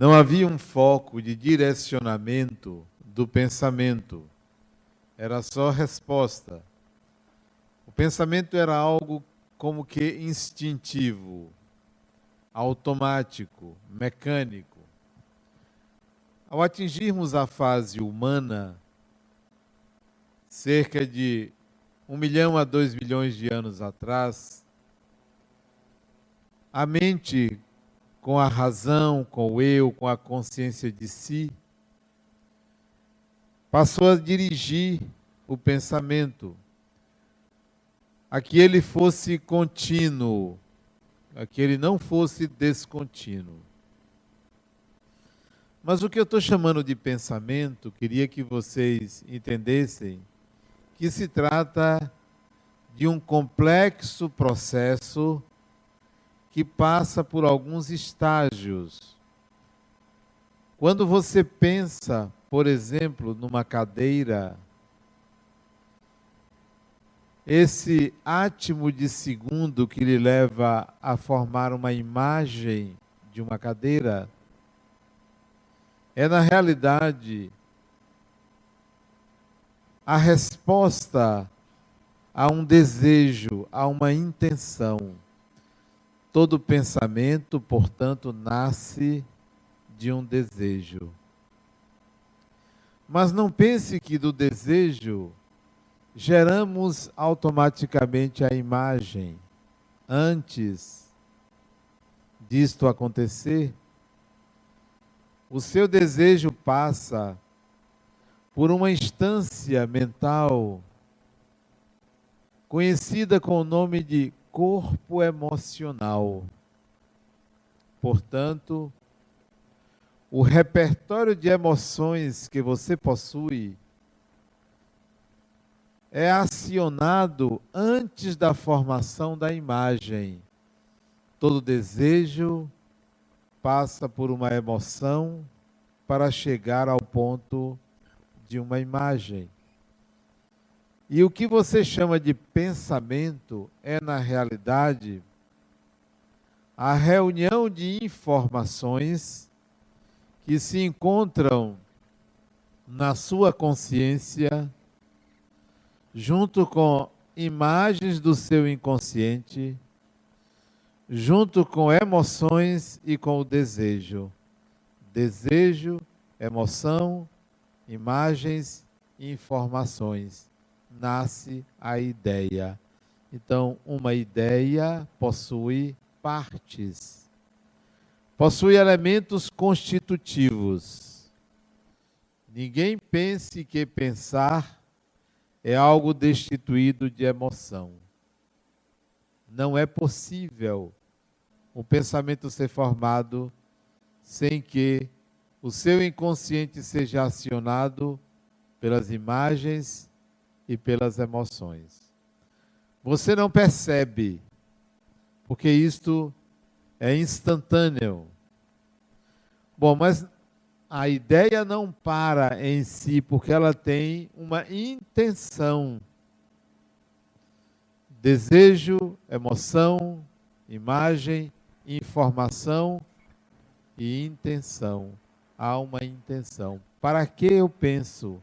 Não havia um foco de direcionamento do pensamento. Era só resposta. O pensamento era algo como que instintivo, automático, mecânico. Ao atingirmos a fase humana, cerca de um milhão a dois milhões de anos atrás, a mente, com a razão, com o eu, com a consciência de si, passou a dirigir o pensamento a que ele fosse contínuo, a que ele não fosse descontínuo. Mas o que eu estou chamando de pensamento, queria que vocês entendessem que se trata de um complexo processo que passa por alguns estágios. Quando você pensa, por exemplo, numa cadeira, esse átimo de segundo que lhe leva a formar uma imagem de uma cadeira, é na realidade a resposta a um desejo, a uma intenção. Todo pensamento, portanto, nasce de um desejo. Mas não pense que do desejo geramos automaticamente a imagem. Antes disto acontecer, o seu desejo passa por uma instância mental conhecida com o nome de corpo emocional. Portanto, o repertório de emoções que você possui é acionado antes da formação da imagem. Todo desejo passa por uma emoção para chegar ao ponto de uma imagem. E o que você chama de pensamento é, na realidade, a reunião de informações que se encontram na sua consciência, junto com imagens do seu inconsciente, junto com emoções e com o desejo. Desejo, emoção, imagens informações. Nasce a ideia. Então, uma ideia possui partes, possui elementos constitutivos. Ninguém pense que pensar é algo destituído de emoção. Não é possível o pensamento ser formado sem que o seu inconsciente seja acionado pelas imagens e pelas emoções. Você não percebe, porque isto é instantâneo. Bom, mas a ideia não para em si, porque ela tem uma intenção. Desejo, emoção, imagem, informação e intenção há uma intenção. Para que eu penso?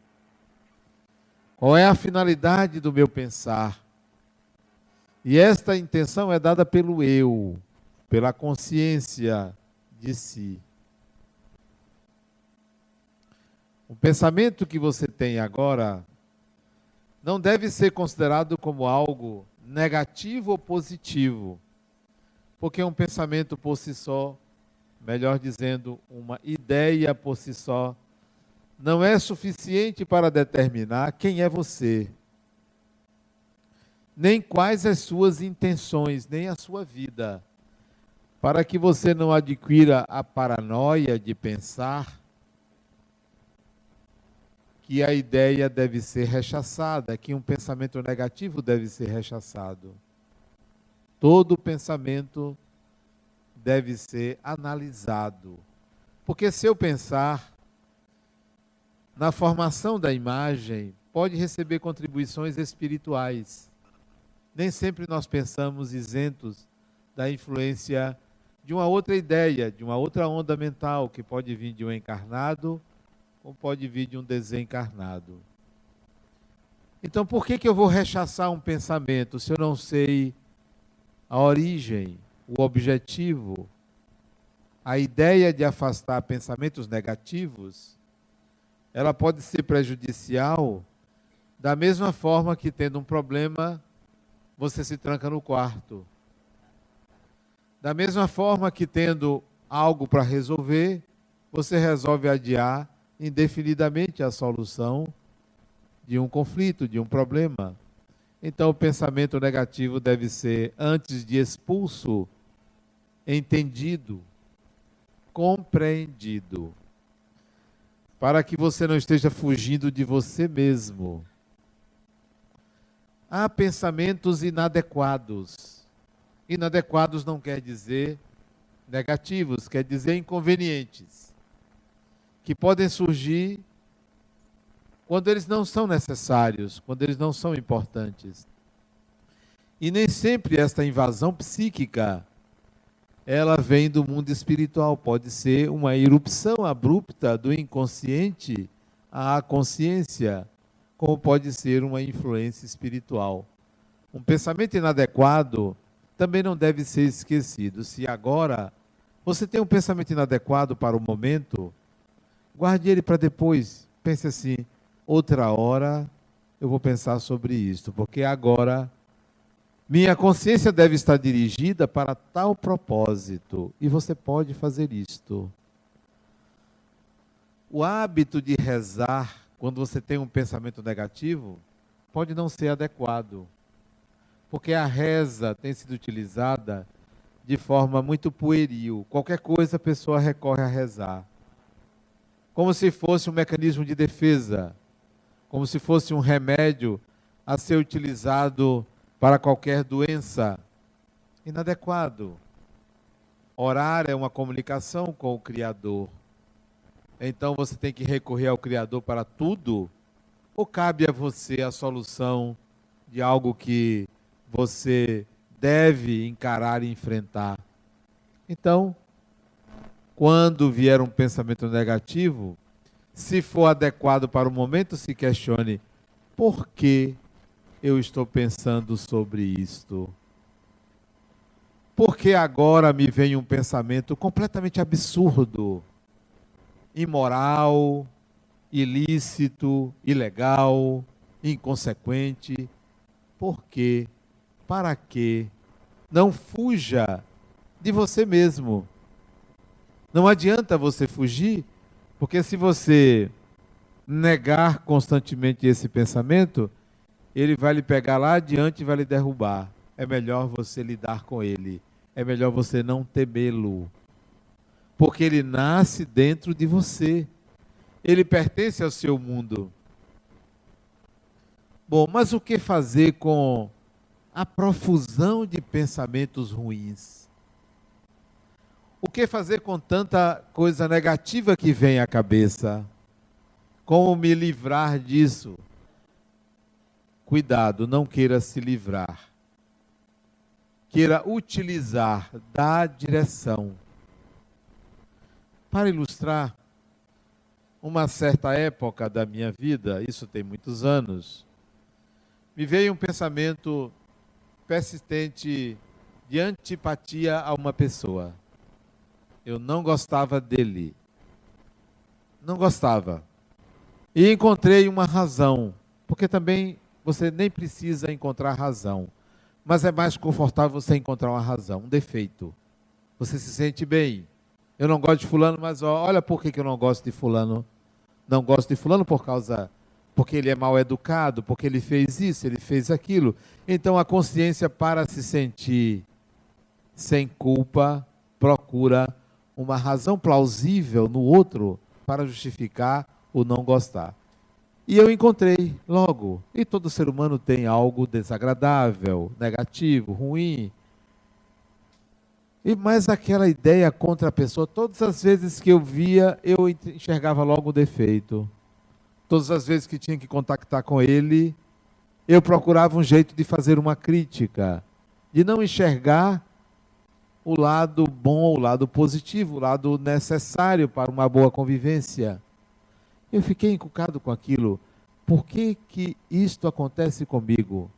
Qual é a finalidade do meu pensar? E esta intenção é dada pelo eu, pela consciência de si. O pensamento que você tem agora não deve ser considerado como algo negativo ou positivo, porque um pensamento por si só melhor dizendo, uma ideia por si só, não é suficiente para determinar quem é você, nem quais as suas intenções, nem a sua vida, para que você não adquira a paranoia de pensar que a ideia deve ser rechaçada, que um pensamento negativo deve ser rechaçado. Todo pensamento deve ser analisado. Porque se eu pensar na formação da imagem, pode receber contribuições espirituais. Nem sempre nós pensamos isentos da influência de uma outra ideia, de uma outra onda mental, que pode vir de um encarnado ou pode vir de um desencarnado. Então, por que, que eu vou rechaçar um pensamento se eu não sei a origem, o objetivo, a ideia de afastar pensamentos negativos? Ela pode ser prejudicial da mesma forma que, tendo um problema, você se tranca no quarto. Da mesma forma que, tendo algo para resolver, você resolve adiar indefinidamente a solução de um conflito, de um problema. Então, o pensamento negativo deve ser, antes de expulso, entendido, compreendido, para que você não esteja fugindo de você mesmo. Há pensamentos inadequados. Inadequados não quer dizer negativos, quer dizer inconvenientes, que podem surgir quando eles não são necessários, quando eles não são importantes. E nem sempre esta invasão psíquica ela vem do mundo espiritual, pode ser uma erupção abrupta do inconsciente à consciência, como pode ser uma influência espiritual. Um pensamento inadequado também não deve ser esquecido. Se agora você tem um pensamento inadequado para o momento, guarde ele para depois. Pense assim: outra hora eu vou pensar sobre isto, porque agora minha consciência deve estar dirigida para tal propósito, e você pode fazer isto. O hábito de rezar, quando você tem um pensamento negativo, pode não ser adequado, porque a reza tem sido utilizada de forma muito pueril. Qualquer coisa a pessoa recorre a rezar, como se fosse um mecanismo de defesa como se fosse um remédio a ser utilizado para qualquer doença. Inadequado. Orar é uma comunicação com o Criador. Então você tem que recorrer ao Criador para tudo? Ou cabe a você a solução de algo que você deve encarar e enfrentar? Então, quando vier um pensamento negativo, se for adequado para o momento, se questione: por que eu estou pensando sobre isto? Porque agora me vem um pensamento completamente absurdo, imoral, ilícito, ilegal, inconsequente. Por quê? Para quê? Não fuja de você mesmo. Não adianta você fugir porque se você negar constantemente esse pensamento, ele vai lhe pegar lá adiante e vai lhe derrubar. É melhor você lidar com ele. É melhor você não temê-lo. Porque ele nasce dentro de você. Ele pertence ao seu mundo. Bom, mas o que fazer com a profusão de pensamentos ruins? O que fazer com tanta coisa negativa que vem à cabeça? Como me livrar disso? Cuidado, não queira se livrar. Queira utilizar, dar direção. Para ilustrar, uma certa época da minha vida, isso tem muitos anos, me veio um pensamento persistente de antipatia a uma pessoa. Eu não gostava dele. Não gostava. E encontrei uma razão, porque também você nem precisa encontrar razão, mas é mais confortável você encontrar uma razão, um defeito. Você se sente bem. Eu não gosto de fulano, mas olha por que eu não gosto de fulano. Não gosto de fulano por causa porque ele é mal educado, porque ele fez isso, ele fez aquilo. Então a consciência para se sentir sem culpa procura uma razão plausível no outro para justificar o não gostar. E eu encontrei logo. E todo ser humano tem algo desagradável, negativo, ruim. E mais aquela ideia contra a pessoa, todas as vezes que eu via, eu enxergava logo o defeito. Todas as vezes que tinha que contactar com ele, eu procurava um jeito de fazer uma crítica, de não enxergar o lado bom, o lado positivo, o lado necessário para uma boa convivência. Eu fiquei encucado com aquilo. Por que, que isto acontece comigo?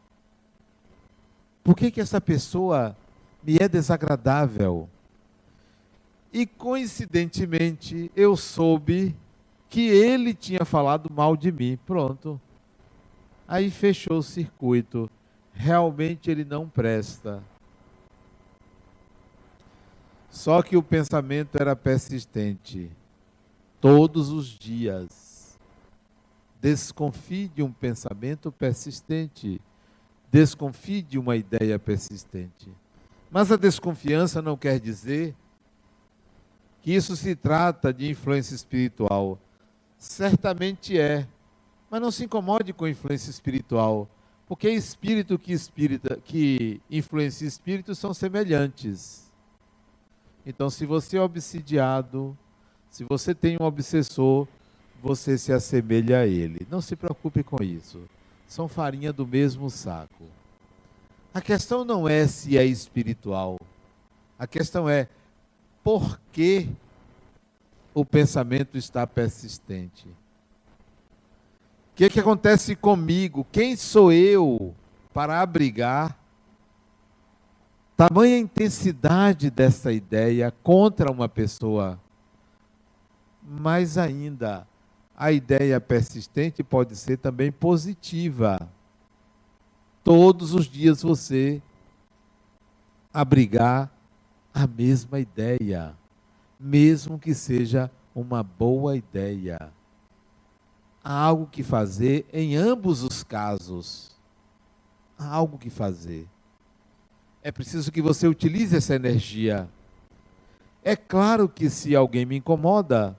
Por que, que essa pessoa me é desagradável? E coincidentemente eu soube que ele tinha falado mal de mim. Pronto. Aí fechou o circuito. Realmente ele não presta. Só que o pensamento era persistente. Todos os dias. Desconfie de um pensamento persistente. Desconfie de uma ideia persistente. Mas a desconfiança não quer dizer que isso se trata de influência espiritual. Certamente é. Mas não se incomode com influência espiritual, porque espírito que espírita que influencia espírito são semelhantes. Então, se você é obsidiado, se você tem um obsessor, você se assemelha a ele. Não se preocupe com isso. São farinha do mesmo saco. A questão não é se é espiritual. A questão é por que o pensamento está persistente que, que acontece comigo? Quem sou eu para abrigar tamanha intensidade dessa ideia contra uma pessoa? Mais ainda, a ideia persistente pode ser também positiva. Todos os dias você abrigar a mesma ideia, mesmo que seja uma boa ideia há algo que fazer em ambos os casos. Há algo que fazer. É preciso que você utilize essa energia. É claro que se alguém me incomoda,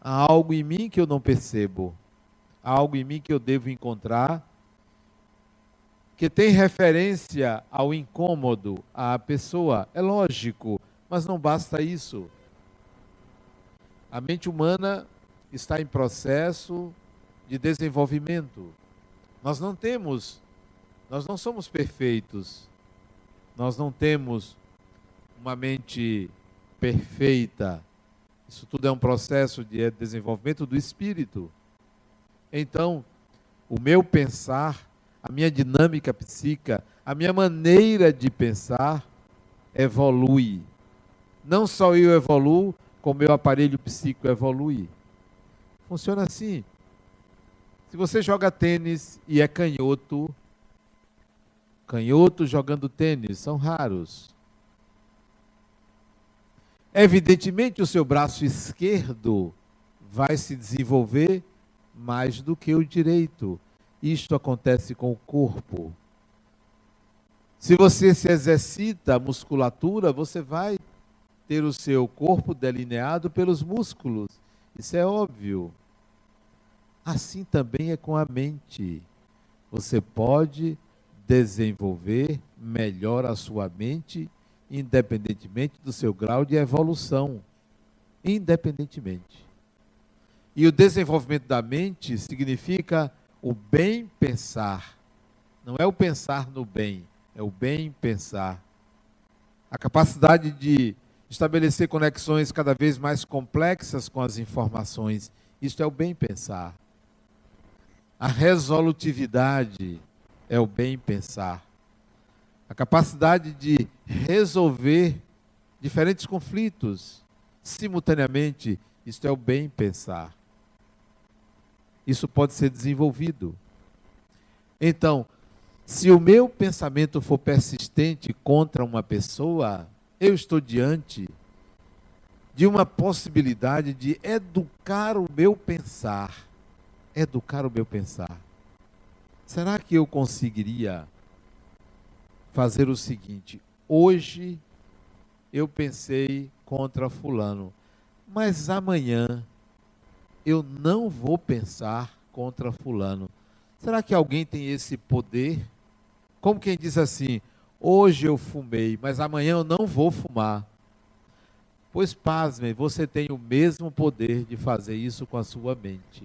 há algo em mim que eu não percebo. Há algo em mim que eu devo encontrar que tem referência ao incômodo à pessoa. É lógico, mas não basta isso. A mente humana está em processo de desenvolvimento. Nós não temos, nós não somos perfeitos. Nós não temos uma mente perfeita. Isso tudo é um processo de desenvolvimento do espírito. Então, o meu pensar, a minha dinâmica psíquica, a minha maneira de pensar evolui. Não só eu evoluo, como meu aparelho psíquico evolui. Funciona assim. Se você joga tênis e é canhoto, canhotos jogando tênis são raros. Evidentemente, o seu braço esquerdo vai se desenvolver mais do que o direito. Isto acontece com o corpo. Se você se exercita a musculatura, você vai ter o seu corpo delineado pelos músculos. Isso é óbvio. Assim também é com a mente. Você pode desenvolver melhor a sua mente, independentemente do seu grau de evolução. Independentemente. E o desenvolvimento da mente significa o bem pensar. Não é o pensar no bem, é o bem pensar. A capacidade de estabelecer conexões cada vez mais complexas com as informações. Isto é o bem pensar. A resolutividade é o bem pensar. A capacidade de resolver diferentes conflitos simultaneamente, isto é o bem pensar. Isso pode ser desenvolvido. Então, se o meu pensamento for persistente contra uma pessoa, eu estou diante de uma possibilidade de educar o meu pensar educar o meu pensar. Será que eu conseguiria fazer o seguinte? Hoje eu pensei contra Fulano, mas amanhã eu não vou pensar contra Fulano. Será que alguém tem esse poder? Como quem diz assim: hoje eu fumei, mas amanhã eu não vou fumar. Pois, pasmem, você tem o mesmo poder de fazer isso com a sua mente.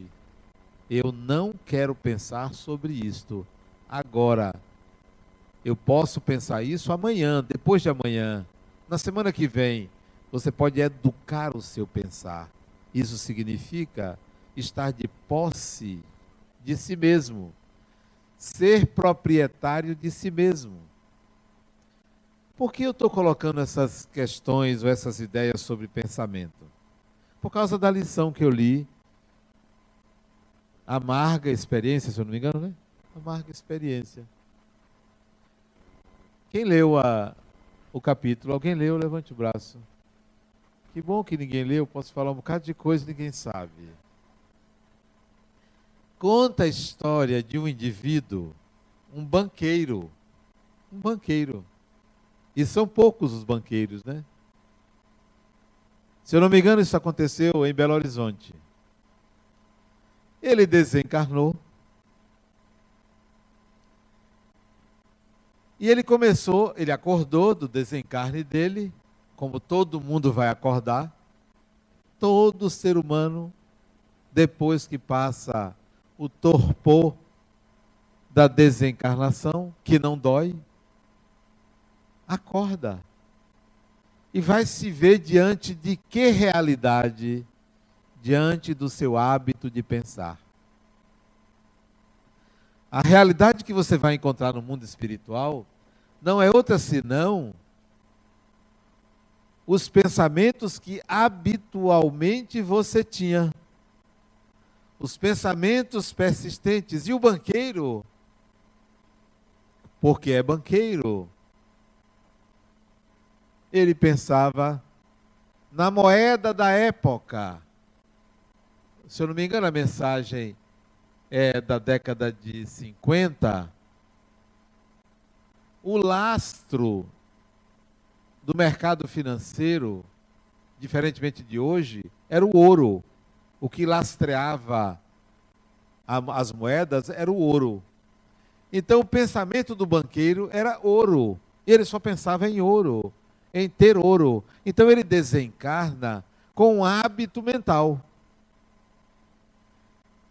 Eu não quero pensar sobre isto agora. Eu posso pensar isso amanhã, depois de amanhã. Na semana que vem, você pode educar o seu pensar. Isso significa estar de posse de si mesmo, ser proprietário de si mesmo. Por que eu estou colocando essas questões ou essas ideias sobre pensamento? Por causa da lição que eu li, amarga experiência, se eu não me engano, né? Amarga experiência. Quem leu a, o capítulo? Alguém leu? Levante o braço. Que bom que ninguém leu, posso falar um bocado de coisa e ninguém sabe. Conta a história de um indivíduo, um banqueiro. Um banqueiro. E são poucos os banqueiros, né? Se eu não me engano, isso aconteceu em Belo Horizonte. Ele desencarnou. E ele começou, ele acordou do desencarne dele, como todo mundo vai acordar. Todo ser humano, depois que passa o torpor da desencarnação, que não dói, acorda. E vai se ver diante de que realidade? Diante do seu hábito de pensar. A realidade que você vai encontrar no mundo espiritual não é outra senão os pensamentos que habitualmente você tinha. Os pensamentos persistentes. E o banqueiro, porque é banqueiro, ele pensava na moeda da época. Se eu não me engano, a mensagem é da década de 50. O lastro do mercado financeiro, diferentemente de hoje, era o ouro. O que lastreava as moedas era o ouro. Então o pensamento do banqueiro era ouro. Ele só pensava em ouro em ter ouro. Então ele desencarna com um hábito mental.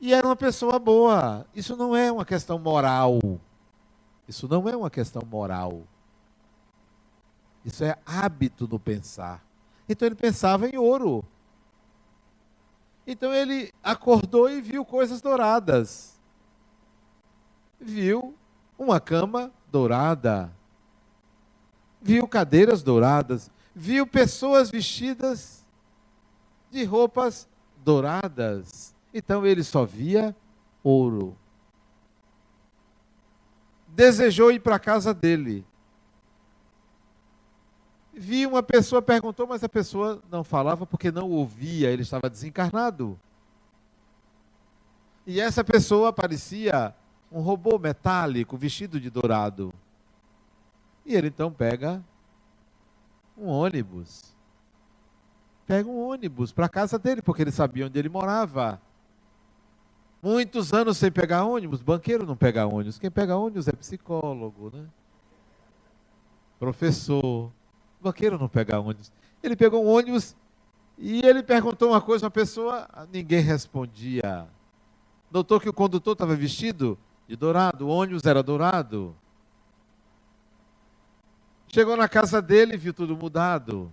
E era uma pessoa boa. Isso não é uma questão moral. Isso não é uma questão moral. Isso é hábito no pensar. Então ele pensava em ouro. Então ele acordou e viu coisas douradas. Viu uma cama dourada viu cadeiras douradas, viu pessoas vestidas de roupas douradas. Então ele só via ouro. Desejou ir para a casa dele. Vi uma pessoa, perguntou, mas a pessoa não falava porque não ouvia, ele estava desencarnado. E essa pessoa parecia um robô metálico vestido de dourado. E ele então pega um ônibus. Pega um ônibus para a casa dele, porque ele sabia onde ele morava. Muitos anos sem pegar ônibus. Banqueiro não pega ônibus. Quem pega ônibus é psicólogo, né? Professor. Banqueiro não pega ônibus. Ele pegou um ônibus e ele perguntou uma coisa a uma pessoa, ninguém respondia. Notou que o condutor estava vestido de dourado, o ônibus era dourado. Chegou na casa dele e viu tudo mudado.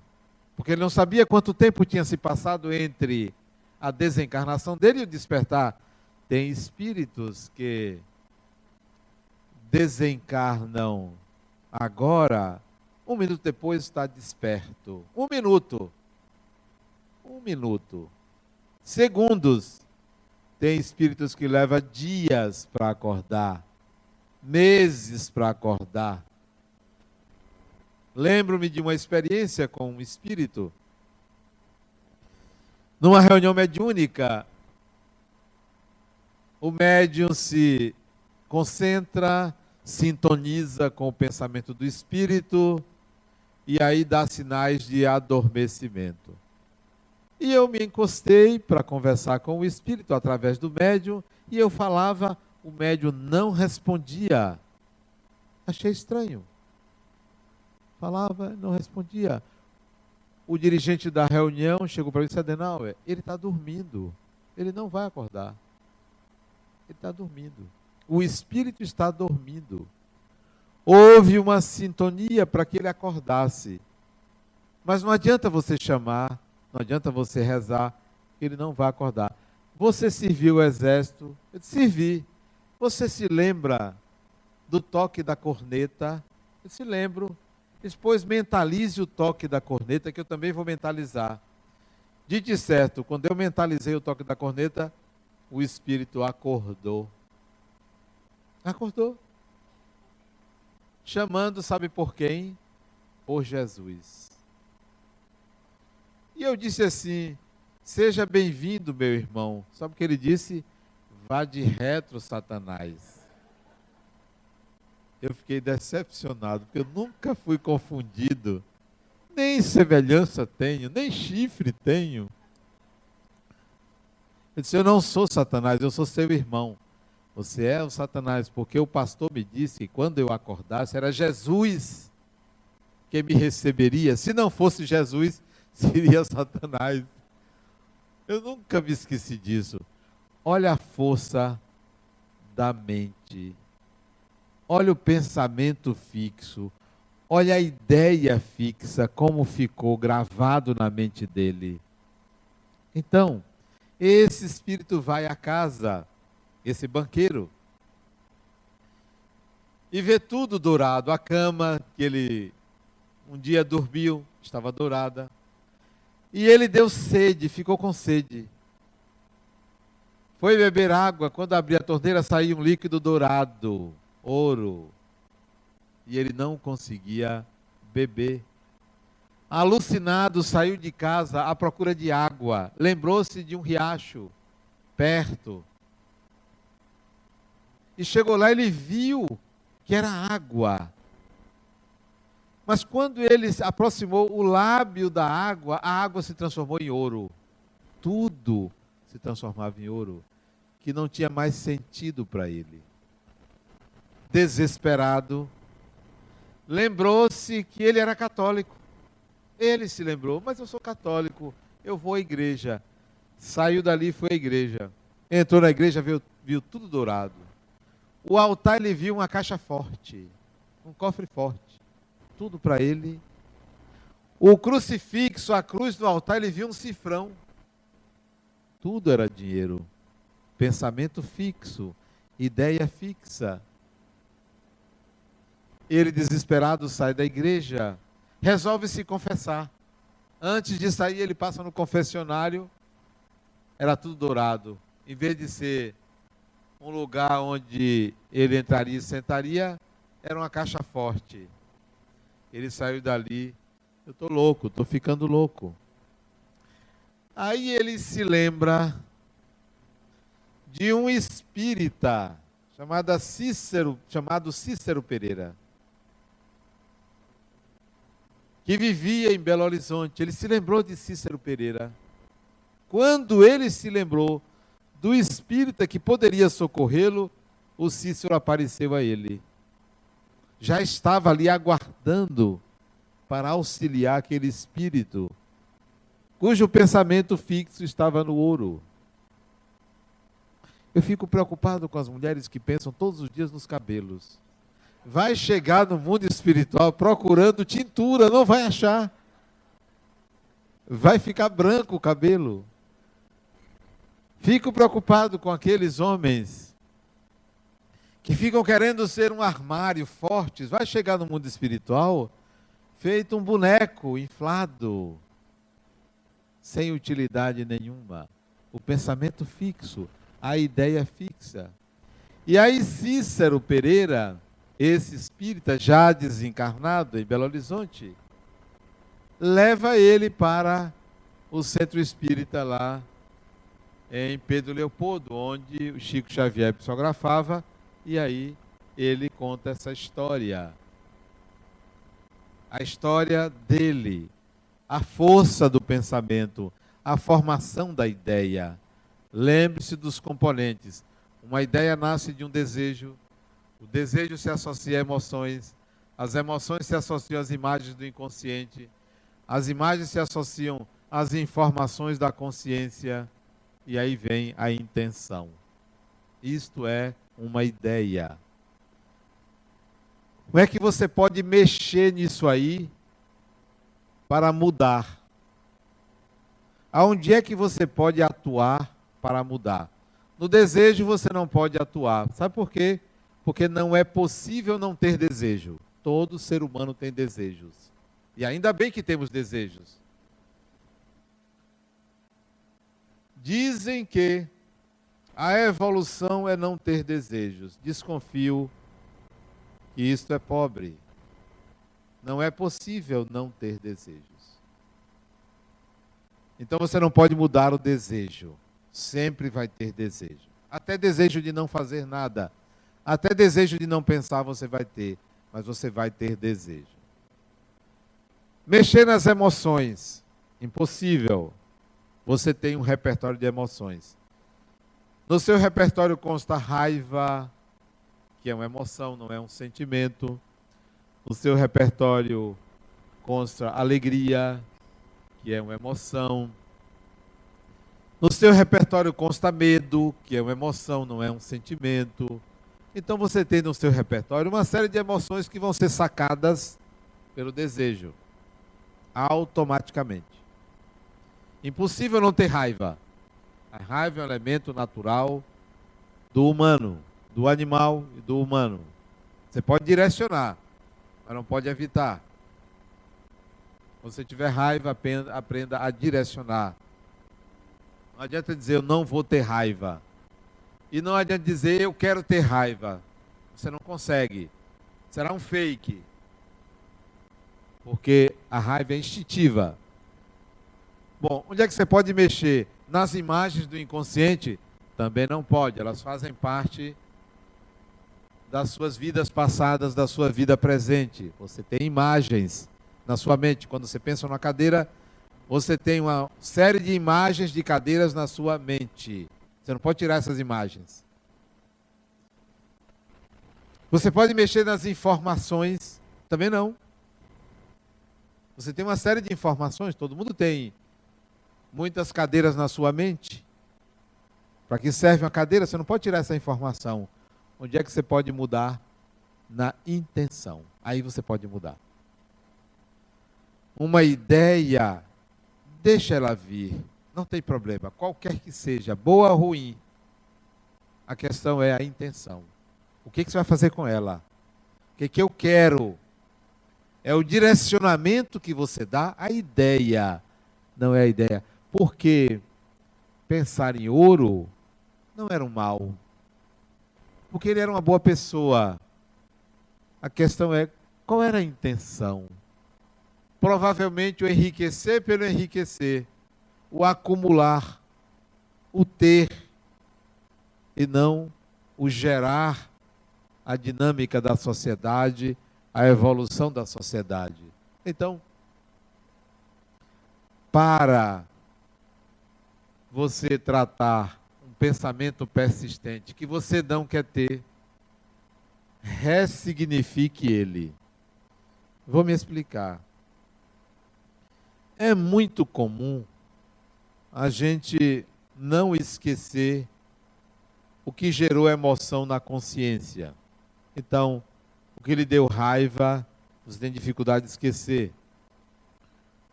Porque ele não sabia quanto tempo tinha se passado entre a desencarnação dele e o despertar. Tem espíritos que desencarnam agora, um minuto depois está desperto. Um minuto. Um minuto. Segundos. Tem espíritos que levam dias para acordar, meses para acordar. Lembro-me de uma experiência com um espírito. Numa reunião mediúnica, o médium se concentra, sintoniza com o pensamento do espírito e aí dá sinais de adormecimento. E eu me encostei para conversar com o espírito através do médium e eu falava, o médium não respondia. Achei estranho. Falava, não respondia. O dirigente da reunião chegou para mim e disse, Adenauer, ele está dormindo. Ele não vai acordar. Ele está dormindo. O espírito está dormindo. Houve uma sintonia para que ele acordasse. Mas não adianta você chamar, não adianta você rezar, ele não vai acordar. Você serviu o exército? Eu disse, servi. Você se lembra do toque da corneta? Eu se lembro. Depois mentalize o toque da corneta, que eu também vou mentalizar. Dito certo, quando eu mentalizei o toque da corneta, o espírito acordou. Acordou. Chamando, sabe por quem? Por Jesus. E eu disse assim: Seja bem-vindo, meu irmão. Sabe o que ele disse? Vá de retro, Satanás. Eu fiquei decepcionado, porque eu nunca fui confundido. Nem semelhança tenho, nem chifre tenho. Eu disse: Eu não sou Satanás, eu sou seu irmão. Você é o Satanás, porque o pastor me disse que quando eu acordasse era Jesus que me receberia. Se não fosse Jesus, seria Satanás. Eu nunca me esqueci disso. Olha a força da mente. Olha o pensamento fixo. Olha a ideia fixa, como ficou gravado na mente dele. Então, esse espírito vai à casa esse banqueiro, e vê tudo dourado. A cama que ele um dia dormiu estava dourada. E ele deu sede, ficou com sede. Foi beber água, quando abriu a torneira saiu um líquido dourado, ouro. E ele não conseguia beber. Alucinado, saiu de casa à procura de água. Lembrou-se de um riacho perto. E chegou lá, ele viu que era água. Mas quando ele aproximou o lábio da água, a água se transformou em ouro. Tudo se transformava em ouro, que não tinha mais sentido para ele. Desesperado, lembrou-se que ele era católico. Ele se lembrou, mas eu sou católico, eu vou à igreja. Saiu dali foi à igreja. Entrou na igreja, viu, viu tudo dourado o altar ele viu uma caixa forte, um cofre forte, tudo para ele. O crucifixo, a cruz do altar, ele viu um cifrão. Tudo era dinheiro. Pensamento fixo, ideia fixa. Ele, desesperado, sai da igreja, resolve se confessar. Antes de sair, ele passa no confessionário, era tudo dourado. Em vez de ser um lugar onde ele entraria e sentaria, era uma caixa forte. Ele saiu dali, eu estou louco, estou ficando louco. Aí ele se lembra de um espírita chamado Cícero, chamado Cícero Pereira, que vivia em Belo Horizonte. Ele se lembrou de Cícero Pereira. Quando ele se lembrou, do espírita que poderia socorrê-lo, o Cícero apareceu a ele. Já estava ali aguardando para auxiliar aquele espírito, cujo pensamento fixo estava no ouro. Eu fico preocupado com as mulheres que pensam todos os dias nos cabelos. Vai chegar no mundo espiritual procurando tintura, não vai achar. Vai ficar branco o cabelo. Fico preocupado com aqueles homens que ficam querendo ser um armário fortes. Vai chegar no mundo espiritual feito um boneco inflado, sem utilidade nenhuma. O pensamento fixo, a ideia fixa. E aí Cícero Pereira, esse espírita já desencarnado em Belo Horizonte, leva ele para o centro espírita lá em Pedro Leopoldo, onde o Chico Xavier psicografava, e aí ele conta essa história. A história dele, a força do pensamento, a formação da ideia. Lembre-se dos componentes. Uma ideia nasce de um desejo, o desejo se associa a emoções, as emoções se associam às imagens do inconsciente, as imagens se associam às informações da consciência e aí vem a intenção. Isto é uma ideia. Como é que você pode mexer nisso aí para mudar? Aonde é que você pode atuar para mudar? No desejo você não pode atuar. Sabe por quê? Porque não é possível não ter desejo. Todo ser humano tem desejos. E ainda bem que temos desejos. Dizem que a evolução é não ter desejos. Desconfio que isto é pobre. Não é possível não ter desejos. Então você não pode mudar o desejo. Sempre vai ter desejo. Até desejo de não fazer nada. Até desejo de não pensar você vai ter. Mas você vai ter desejo. Mexer nas emoções. Impossível. Você tem um repertório de emoções. No seu repertório consta raiva, que é uma emoção, não é um sentimento. No seu repertório consta alegria, que é uma emoção. No seu repertório consta medo, que é uma emoção, não é um sentimento. Então você tem no seu repertório uma série de emoções que vão ser sacadas pelo desejo, automaticamente. Impossível não ter raiva. A raiva é um elemento natural do humano, do animal e do humano. Você pode direcionar, mas não pode evitar. Quando você tiver raiva, aprenda a direcionar não adianta dizer eu não vou ter raiva. E não adianta dizer eu quero ter raiva. Você não consegue. Será um fake. Porque a raiva é instintiva. Bom, onde é que você pode mexer? Nas imagens do inconsciente? Também não pode. Elas fazem parte das suas vidas passadas, da sua vida presente. Você tem imagens na sua mente. Quando você pensa numa cadeira, você tem uma série de imagens de cadeiras na sua mente. Você não pode tirar essas imagens. Você pode mexer nas informações, também não. Você tem uma série de informações, todo mundo tem muitas cadeiras na sua mente. Para que serve uma cadeira? Você não pode tirar essa informação. Onde é que você pode mudar? Na intenção. Aí você pode mudar. Uma ideia Deixa ela vir, não tem problema, qualquer que seja, boa ou ruim. A questão é a intenção. O que, que você vai fazer com ela? O que, que eu quero? É o direcionamento que você dá, a ideia, não é a ideia. Porque pensar em ouro não era um mal. Porque ele era uma boa pessoa. A questão é qual era a intenção? provavelmente o enriquecer pelo enriquecer, o acumular, o ter, e não o gerar a dinâmica da sociedade, a evolução da sociedade. Então, para você tratar um pensamento persistente que você não quer ter, ressignifique ele. Vou me explicar. É muito comum a gente não esquecer o que gerou emoção na consciência. Então, o que lhe deu raiva, você tem dificuldade de esquecer.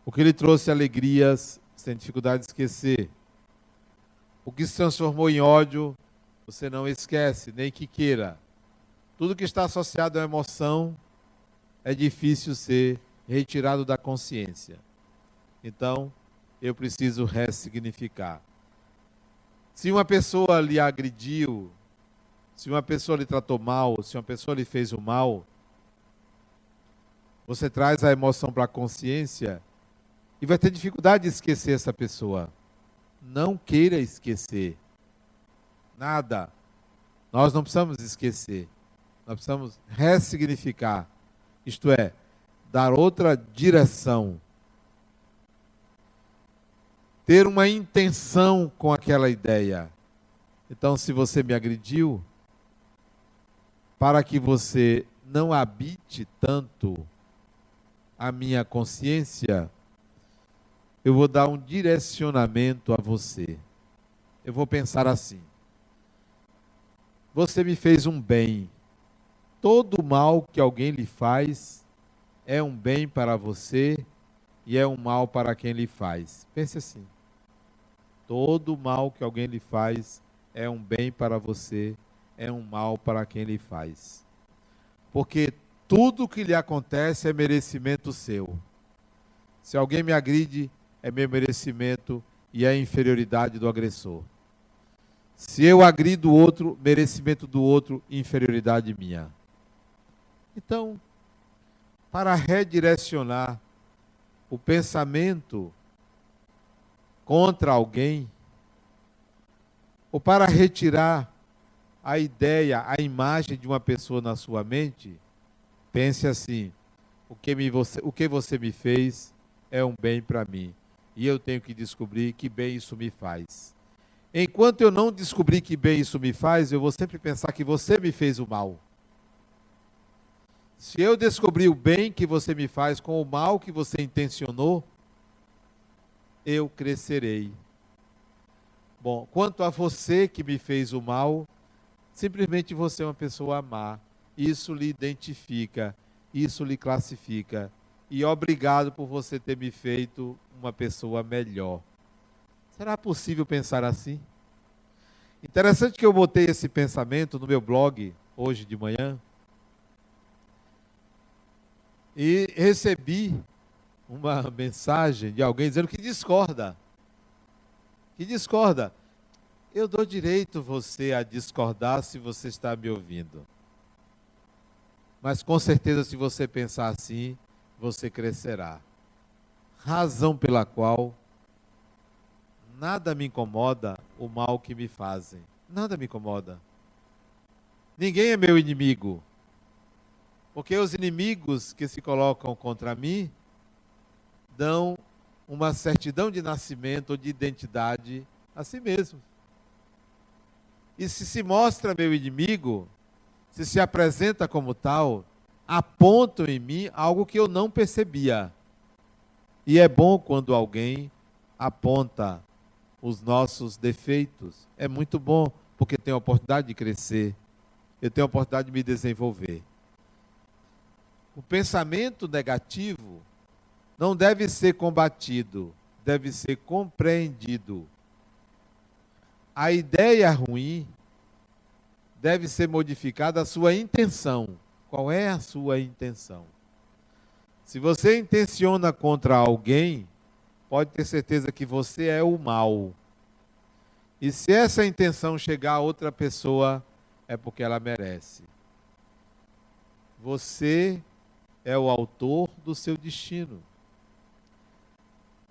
O que lhe trouxe alegrias, você tem dificuldade de esquecer. O que se transformou em ódio, você não esquece, nem que queira. Tudo que está associado à emoção é difícil ser retirado da consciência. Então, eu preciso ressignificar. Se uma pessoa lhe agrediu, se uma pessoa lhe tratou mal, se uma pessoa lhe fez o mal, você traz a emoção para a consciência e vai ter dificuldade de esquecer essa pessoa. Não queira esquecer. Nada. Nós não precisamos esquecer. Nós precisamos ressignificar. Isto é, dar outra direção ter uma intenção com aquela ideia. Então, se você me agrediu, para que você não habite tanto a minha consciência, eu vou dar um direcionamento a você. Eu vou pensar assim: você me fez um bem. Todo mal que alguém lhe faz é um bem para você e é um mal para quem lhe faz. Pense assim. Todo mal que alguém lhe faz é um bem para você, é um mal para quem lhe faz. Porque tudo que lhe acontece é merecimento seu. Se alguém me agride, é meu merecimento e é inferioridade do agressor. Se eu agrido o outro, merecimento do outro, inferioridade minha. Então, para redirecionar o pensamento contra alguém, ou para retirar a ideia, a imagem de uma pessoa na sua mente, pense assim: o que, me, você, o que você me fez é um bem para mim. E eu tenho que descobrir que bem isso me faz. Enquanto eu não descobrir que bem isso me faz, eu vou sempre pensar que você me fez o mal. Se eu descobrir o bem que você me faz com o mal que você intencionou, eu crescerei. Bom, quanto a você que me fez o mal, simplesmente você é uma pessoa má. Isso lhe identifica, isso lhe classifica. E obrigado por você ter me feito uma pessoa melhor. Será possível pensar assim? Interessante que eu botei esse pensamento no meu blog hoje de manhã. E recebi uma mensagem de alguém dizendo que discorda. Que discorda. Eu dou direito você a discordar se você está me ouvindo. Mas com certeza, se você pensar assim, você crescerá. Razão pela qual nada me incomoda o mal que me fazem. Nada me incomoda. Ninguém é meu inimigo. Porque os inimigos que se colocam contra mim dão uma certidão de nascimento ou de identidade a si mesmos. E se se mostra meu inimigo, se se apresenta como tal, apontam em mim algo que eu não percebia. E é bom quando alguém aponta os nossos defeitos. É muito bom, porque tem a oportunidade de crescer. Eu tenho a oportunidade de me desenvolver. O pensamento negativo não deve ser combatido, deve ser compreendido. A ideia ruim deve ser modificada a sua intenção. Qual é a sua intenção? Se você intenciona contra alguém, pode ter certeza que você é o mal. E se essa intenção chegar a outra pessoa, é porque ela merece. Você é o autor do seu destino.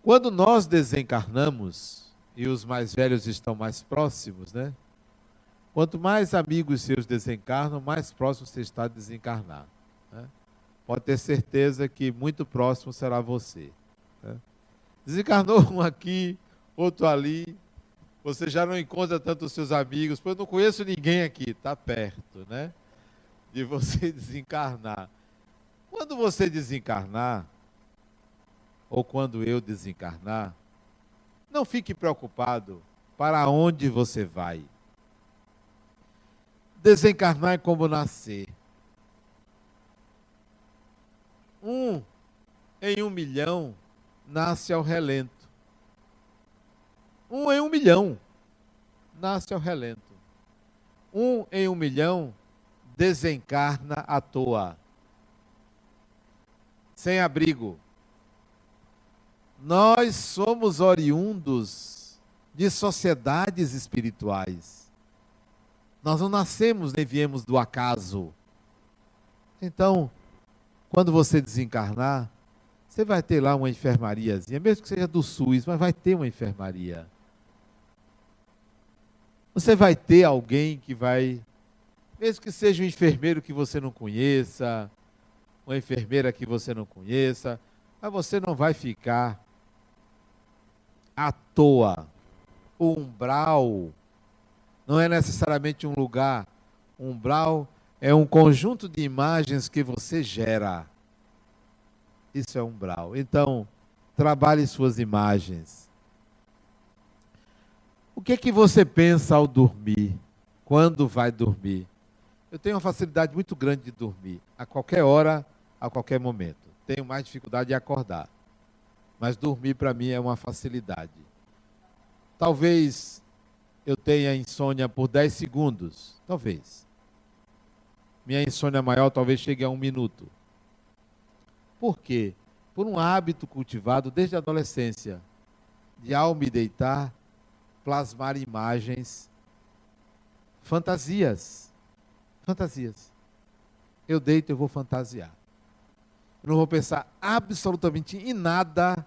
Quando nós desencarnamos, e os mais velhos estão mais próximos, né? Quanto mais amigos seus desencarnam, mais próximo você está de desencarnar. Né? Pode ter certeza que muito próximo será você. Né? Desencarnou um aqui, outro ali. Você já não encontra tanto os seus amigos, pois eu não conheço ninguém aqui, está perto, né? De você desencarnar. Quando você desencarnar, ou quando eu desencarnar, não fique preocupado para onde você vai. Desencarnar é como nascer. Um em um milhão nasce ao relento. Um em um milhão nasce ao relento. Um em um milhão desencarna à toa sem abrigo. Nós somos oriundos de sociedades espirituais. Nós não nascemos nem viemos do acaso. Então, quando você desencarnar, você vai ter lá uma enfermariazinha, mesmo que seja do SUS, mas vai ter uma enfermaria. Você vai ter alguém que vai, mesmo que seja um enfermeiro que você não conheça, uma enfermeira que você não conheça, mas você não vai ficar à toa. O umbral não é necessariamente um lugar. O umbral é um conjunto de imagens que você gera. Isso é umbral. Então, trabalhe suas imagens. O que é que você pensa ao dormir? Quando vai dormir? Eu tenho uma facilidade muito grande de dormir. A qualquer hora a qualquer momento. Tenho mais dificuldade de acordar. Mas dormir para mim é uma facilidade. Talvez eu tenha insônia por 10 segundos, talvez. Minha insônia maior talvez chegue a um minuto. Por quê? Por um hábito cultivado desde a adolescência, de ao me deitar, plasmar imagens, fantasias. Fantasias. Eu deito, eu vou fantasiar. Eu não vou pensar absolutamente em nada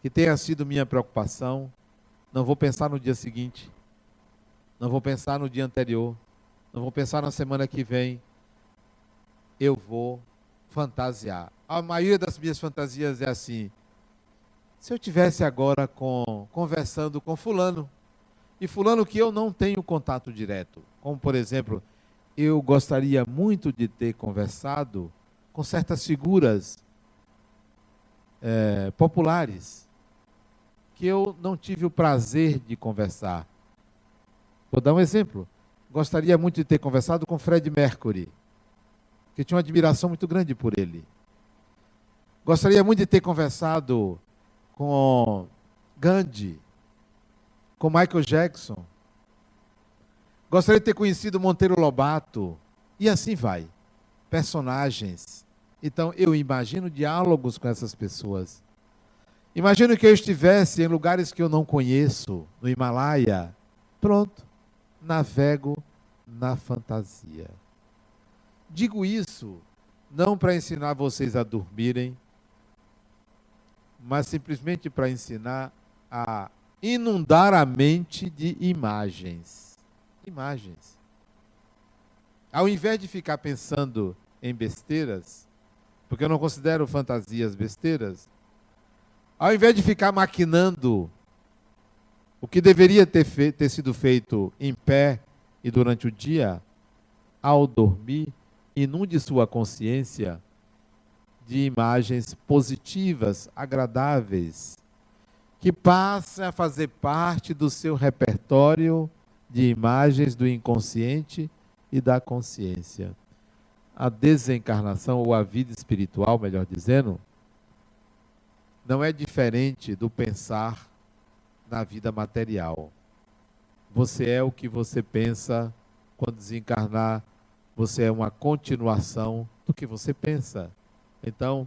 que tenha sido minha preocupação. Não vou pensar no dia seguinte. Não vou pensar no dia anterior. Não vou pensar na semana que vem. Eu vou fantasiar. A maioria das minhas fantasias é assim. Se eu tivesse agora com, conversando com fulano, e fulano que eu não tenho contato direto, como por exemplo, eu gostaria muito de ter conversado com certas figuras é, populares que eu não tive o prazer de conversar. Vou dar um exemplo. Gostaria muito de ter conversado com Fred Mercury, que tinha uma admiração muito grande por ele. Gostaria muito de ter conversado com Gandhi, com Michael Jackson. Gostaria de ter conhecido Monteiro Lobato. E assim vai. Personagens. Então eu imagino diálogos com essas pessoas. Imagino que eu estivesse em lugares que eu não conheço, no Himalaia. Pronto. Navego na fantasia. Digo isso não para ensinar vocês a dormirem, mas simplesmente para ensinar a inundar a mente de imagens. Imagens. Ao invés de ficar pensando em besteiras, porque eu não considero fantasias besteiras, ao invés de ficar maquinando o que deveria ter, ter sido feito em pé e durante o dia, ao dormir, inunde sua consciência de imagens positivas, agradáveis, que passem a fazer parte do seu repertório de imagens do inconsciente e da consciência. A desencarnação, ou a vida espiritual, melhor dizendo, não é diferente do pensar na vida material. Você é o que você pensa quando desencarnar, você é uma continuação do que você pensa. Então,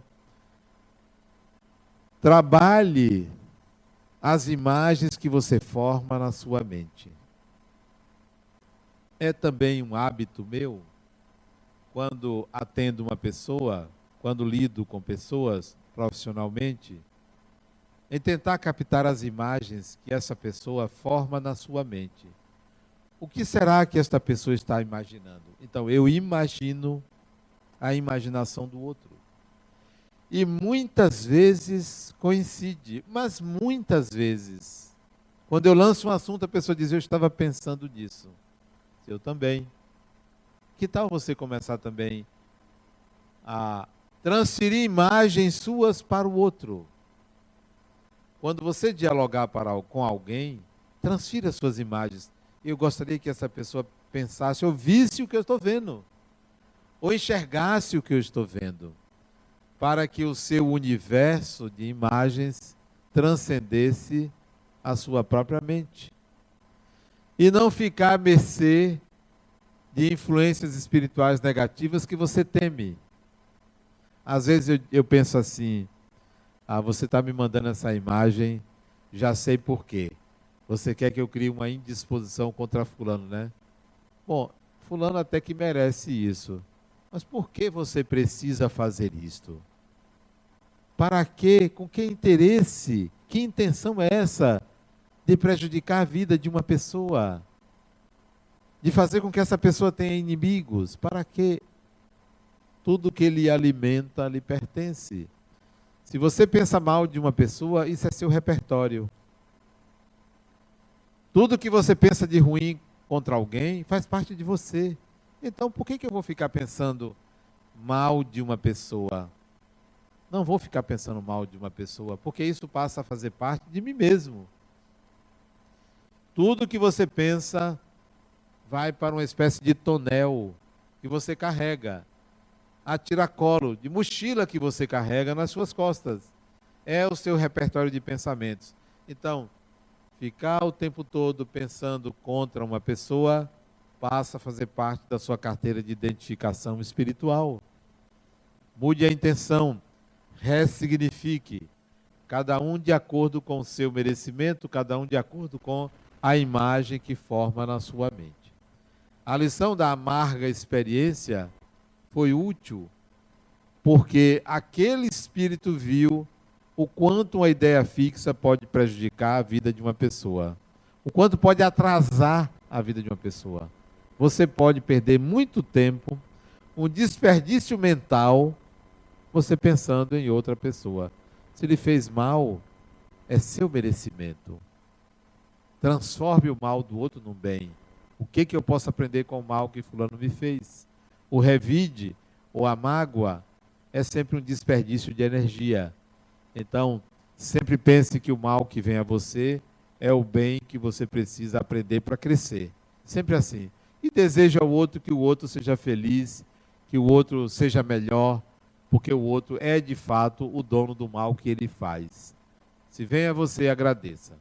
trabalhe as imagens que você forma na sua mente. É também um hábito meu, quando atendo uma pessoa, quando lido com pessoas profissionalmente, em tentar captar as imagens que essa pessoa forma na sua mente. O que será que esta pessoa está imaginando? Então, eu imagino a imaginação do outro. E muitas vezes coincide, mas muitas vezes, quando eu lanço um assunto, a pessoa diz: Eu estava pensando nisso. Eu também. Que tal você começar também a transferir imagens suas para o outro? Quando você dialogar para, com alguém, transfira suas imagens. Eu gostaria que essa pessoa pensasse, ou visse o que eu estou vendo, ou enxergasse o que eu estou vendo para que o seu universo de imagens transcendesse a sua própria mente. E não ficar à mercê de influências espirituais negativas que você teme. Às vezes eu, eu penso assim: ah, você está me mandando essa imagem, já sei por quê. Você quer que eu crie uma indisposição contra Fulano, né? Bom, Fulano até que merece isso. Mas por que você precisa fazer isto? Para quê? Com que interesse? Que intenção é essa de prejudicar a vida de uma pessoa? De fazer com que essa pessoa tenha inimigos? Para quê? Tudo que lhe alimenta lhe pertence. Se você pensa mal de uma pessoa, isso é seu repertório. Tudo que você pensa de ruim contra alguém faz parte de você. Então, por que, que eu vou ficar pensando mal de uma pessoa? Não vou ficar pensando mal de uma pessoa, porque isso passa a fazer parte de mim mesmo. Tudo que você pensa vai para uma espécie de tonel que você carrega, a tiracolo, de mochila que você carrega nas suas costas. é o seu repertório de pensamentos. Então, ficar o tempo todo pensando contra uma pessoa passa a fazer parte da sua carteira de identificação espiritual. Mude a intenção, ressignifique, cada um de acordo com o seu merecimento, cada um de acordo com a imagem que forma na sua mente. A lição da amarga experiência foi útil porque aquele espírito viu o quanto uma ideia fixa pode prejudicar a vida de uma pessoa, o quanto pode atrasar a vida de uma pessoa. Você pode perder muito tempo, um desperdício mental, você pensando em outra pessoa. Se ele fez mal, é seu merecimento. Transforme o mal do outro no bem. O que, que eu posso aprender com o mal que fulano me fez? O revide ou a mágoa é sempre um desperdício de energia. Então, sempre pense que o mal que vem a você é o bem que você precisa aprender para crescer. Sempre assim. E deseja ao outro que o outro seja feliz, que o outro seja melhor, porque o outro é de fato o dono do mal que ele faz. Se vem a você, agradeça.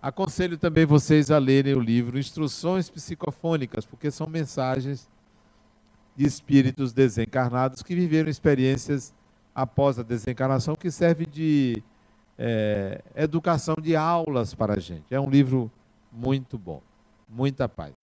Aconselho também vocês a lerem o livro Instruções Psicofônicas, porque são mensagens de espíritos desencarnados que viveram experiências após a desencarnação que serve de é, educação de aulas para a gente. É um livro muito bom. Muita paz.